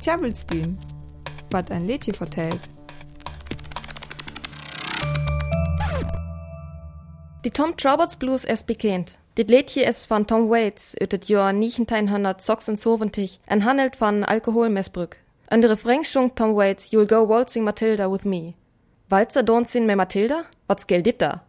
Tjabelstühn, wat ein Lädchen vertellt. Die Tom Roberts Blues ist bekannt. Dit Lädchen ist von Tom Waits ut det Jahr 1976 en handelt von Alkoholmissbruk. An der Refrain Tom Waits You'll go waltzing Matilda with me. Walzer donzin me Matilda? Was gilt dit da?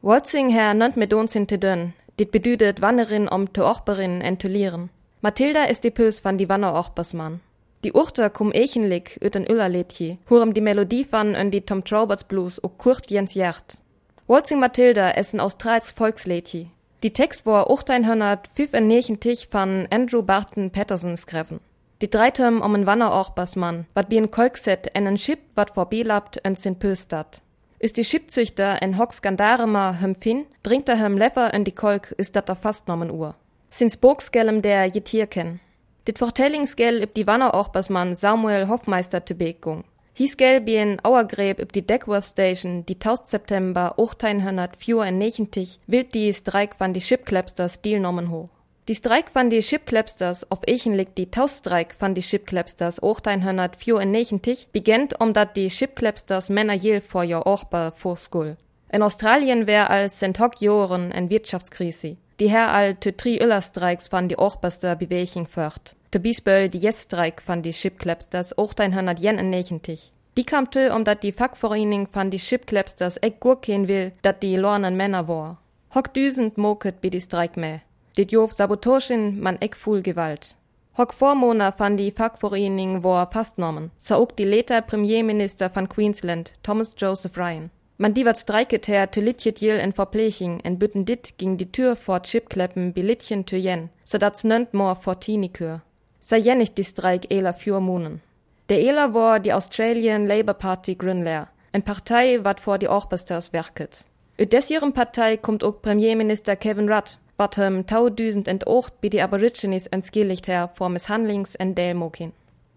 Waltzing her nannt me donzin te dünn. Dit bedüdet Wannerin om te Ochberin en. Matilda ist die Pös van die Wanner Ochbersmann. Die Urter kum echenlik ut en Ullerlädchen, hurem die Melodie van en die Tom Roberts Blues o Kurt Jens Jert. Waltzing Matilda ist ein australs. Die Text war 1895 von Andrew Barton Patterson skriven. Die drei Term om en Wanner Ochbersmann, wat wie en Kolkset en en Schip wat vorbeilabt en sin Pöstat. Ist die Schipzüchter en Hock Skandaremer hem fin, dringt er hem Leffer in die Kolk, ist dat er fastnommen Uhr. Sin Spoksgellem der Jetier ken. Dit Vertellingsgell üb die Wanner Ochbersmann Samuel Hoffmeister te Begung. Hies gel bien Auergräb üb die Deckworth Station, die 1000 September 1894 wild die Streik van die Shipclapsters Dealnommen ho. Die Streik van die Shipclapsters auf Echen liegt die 1000 Streik van die Shipclapsters 1894 beginnt um dat die Shipclapsters Männer jel vor jo Ochber vorskull. In Australien wär als Sentok Joren en Wirtschaftskrise. Die her all te tri Öllerstreiks van die Ochberster Beweching fört. De Biesböll die Jestreik van die Shipclapsters 1890. Die kam tö, um dat die Fackvereinigung van die Shipclapsters eck gurken will, dat die lornen Männer war. Hock düsend moket bi die Streik meh. Dit jof Sabotoschen man eck fuhl Gewalt. Hock Vormoner van die Fackvereinigung war fastnommen, zaog die Leter Premierminister van Queensland, Thomas Joseph Ryan. Man die wat streiket her te litjet jil en Verpleching en bütten dit ging die Tür fort Chipkleppen bilitchen te jen, so dat's nönt mor fortinikür sei jennig die Streik eler vier Monen. Der Eler war die Australian Labour Party Grünlehr, en Partei wat vor die Orchbesters werket. Ut des ihrem Partei kommt ook Premierminister Kevin Rudd, wat hem taudüsend entocht wie die Aborigines entskilligt her vor Misshandlings en Delmokin.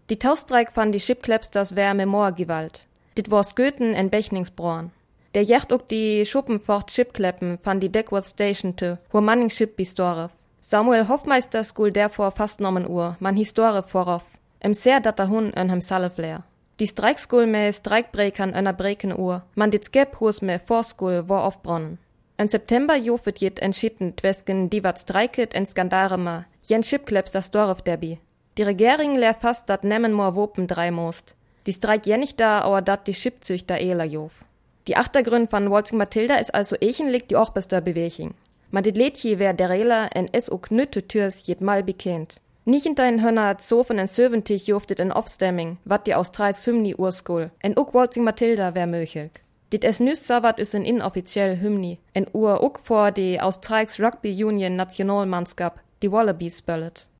Die Taustreik van die Schipklepsters wär Memorgewalt. Dit wars Goethen en Bechningsbroen. Der jecht ook die Schuppen fort Schipkleppen van die Deckworth Station te, wo Manning Schip bistore, Samuel Hoffmeister School derfor fastnommen Uhr, man Historie vorauf. Im sehr datter hun en hem Saleflair. Die Streikskul me Streikbrekern ënner Breken Uhr, man dit Skep hus me Vorskul war aufbronnen. En September jofet jet entschieden twesken die wat streiket en Skandaremer, jen Schipkleps das Dorf derbi. Die Regering lehr fast dat nemmen mor wopen drei most. Die Streik jennig da, auer dat die Schipzüchter eler jof. Die Achtergrund van Walzing Matilda ist also echenlig die Ochbester Beweching. Ma dit Lädje wär der Rela en es o knütte Türs jet mal bekennt. Nicht in dein Hönner zofen en Söventich joftet en Offstemming, wat die Australs Hymni urskul, en uck Walzing Matilda wär möchelg. Dit es nüs savat is en inoffiziell Hymni, en Uhr uck vor die Australs Rugby Union Nationalmanskap, die Wallabies spöllet.